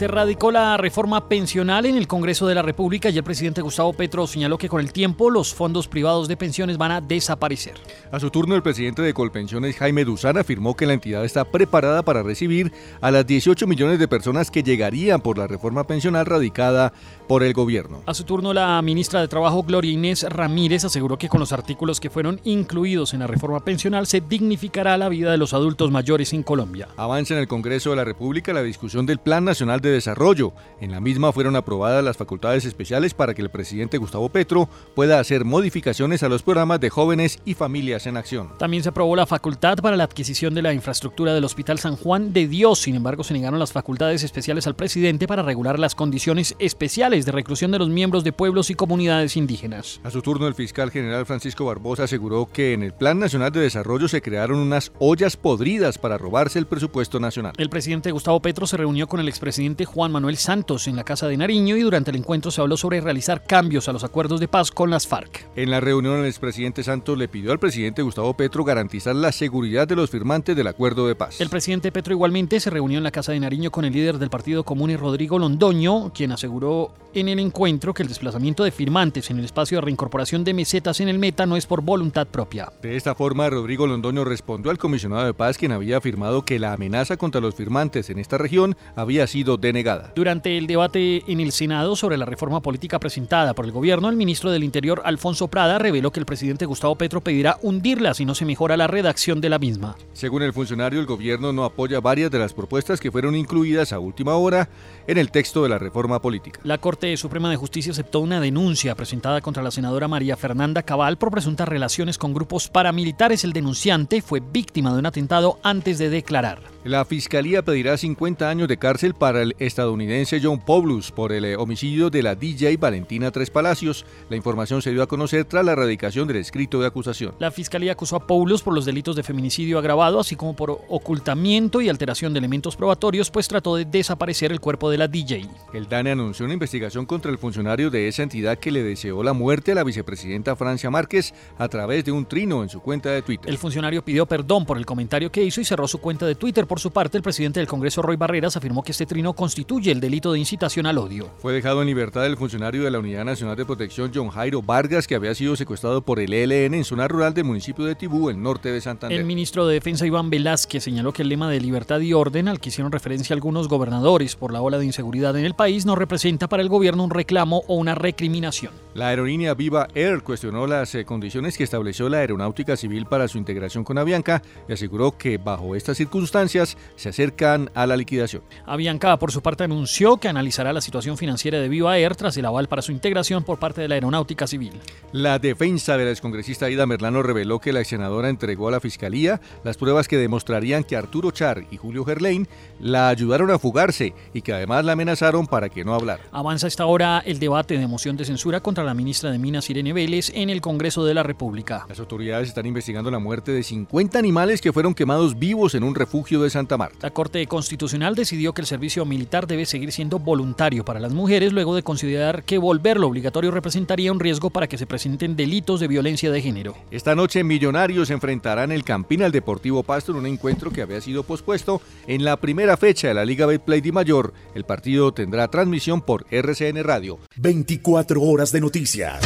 Se radicó la reforma pensional en el Congreso de la República y el presidente Gustavo Petro señaló que con el tiempo los fondos privados de pensiones van a desaparecer. A su turno, el presidente de Colpensiones, Jaime Duzán, afirmó que la entidad está preparada para recibir a las 18 millones de personas que llegarían por la reforma pensional radicada por el gobierno. A su turno, la ministra de Trabajo, Gloria Inés Ramírez, aseguró que con los artículos que fueron incluidos en la reforma pensional se dignificará la vida de los adultos mayores en Colombia. Avanza en el Congreso de la República la discusión del Plan Nacional de Desarrollo. En la misma fueron aprobadas las facultades especiales para que el presidente Gustavo Petro pueda hacer modificaciones a los programas de jóvenes y familias en acción. También se aprobó la facultad para la adquisición de la infraestructura del Hospital San Juan de Dios. Sin embargo, se negaron las facultades especiales al presidente para regular las condiciones especiales de reclusión de los miembros de pueblos y comunidades indígenas. A su turno, el fiscal general Francisco Barbosa aseguró que en el Plan Nacional de Desarrollo se crearon unas ollas podridas para robarse el presupuesto nacional. El presidente Gustavo Petro se reunió con el expresidente Juan Manuel Santos en la Casa de Nariño y durante el encuentro se habló sobre realizar cambios a los acuerdos de paz con las FARC. En la reunión el expresidente Santos le pidió al presidente Gustavo Petro garantizar la seguridad de los firmantes del acuerdo de paz. El presidente Petro igualmente se reunió en la Casa de Nariño con el líder del Partido Común, Rodrigo Londoño, quien aseguró en el encuentro que el desplazamiento de firmantes en el espacio de reincorporación de mesetas en el Meta no es por voluntad propia. De esta forma, Rodrigo Londoño respondió al comisionado de paz quien había afirmado que la amenaza contra los firmantes en esta región había sido denegada. Durante el debate en el Senado sobre la reforma política presentada por el gobierno, el ministro del Interior, Alfonso Prada, reveló que el presidente Gustavo Petro pedirá hundirla si no se mejora la redacción de la misma. Según el funcionario, el gobierno no apoya varias de las propuestas que fueron incluidas a última hora en el texto de la reforma política. La Corte Suprema de Justicia aceptó una denuncia presentada contra la senadora María Fernanda Cabal por presuntas relaciones con grupos paramilitares. El denunciante fue víctima de un atentado antes de declarar. La fiscalía pedirá 50 años de cárcel para el estadounidense John Paulus por el eh, homicidio de la DJ Valentina Tres Palacios. La información se dio a conocer tras la erradicación del escrito de acusación. La fiscalía acusó a Paulus por los delitos de feminicidio agravado, así como por ocultamiento y alteración de elementos probatorios, pues trató de desaparecer el cuerpo de la DJ. El DANE anunció una investigación contra el funcionario de esa entidad que le deseó la muerte a la vicepresidenta Francia Márquez a través de un trino en su cuenta de Twitter. El funcionario pidió perdón por el comentario que hizo y cerró su cuenta de Twitter por su parte, el presidente del Congreso, Roy Barreras, afirmó que este trino constituye el delito de incitación al odio. Fue dejado en libertad el funcionario de la Unidad Nacional de Protección, John Jairo Vargas, que había sido secuestrado por el ELN en zona rural del municipio de Tibú, el norte de Santander. El ministro de Defensa, Iván Velázquez, señaló que el lema de libertad y orden, al que hicieron referencia algunos gobernadores por la ola de inseguridad en el país, no representa para el gobierno un reclamo o una recriminación. La aerolínea Viva Air cuestionó las eh, condiciones que estableció la aeronáutica civil para su integración con Avianca y aseguró que bajo estas circunstancias se acercan a la liquidación. Avianca, por su parte, anunció que analizará la situación financiera de Viva Air tras el aval para su integración por parte de la aeronáutica civil. La defensa de la excongresista Ida Merlano reveló que la senadora entregó a la fiscalía las pruebas que demostrarían que Arturo Char y Julio Gerlain la ayudaron a fugarse y que además la amenazaron para que no hablara. Avanza esta hora el debate de moción de censura contra la ministra de Minas Irene Vélez en el Congreso de la República. Las autoridades están investigando la muerte de 50 animales que fueron quemados vivos en un refugio de Santa Marta. La Corte Constitucional decidió que el servicio militar debe seguir siendo voluntario para las mujeres luego de considerar que volverlo obligatorio representaría un riesgo para que se presenten delitos de violencia de género. Esta noche Millonarios enfrentarán el Campín al Deportivo Pasto en un encuentro que había sido pospuesto en la primera fecha de la Liga Betplay de Mayor. El partido tendrá transmisión por RCN Radio. 24 horas de noticias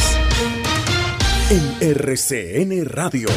en RCN Radio.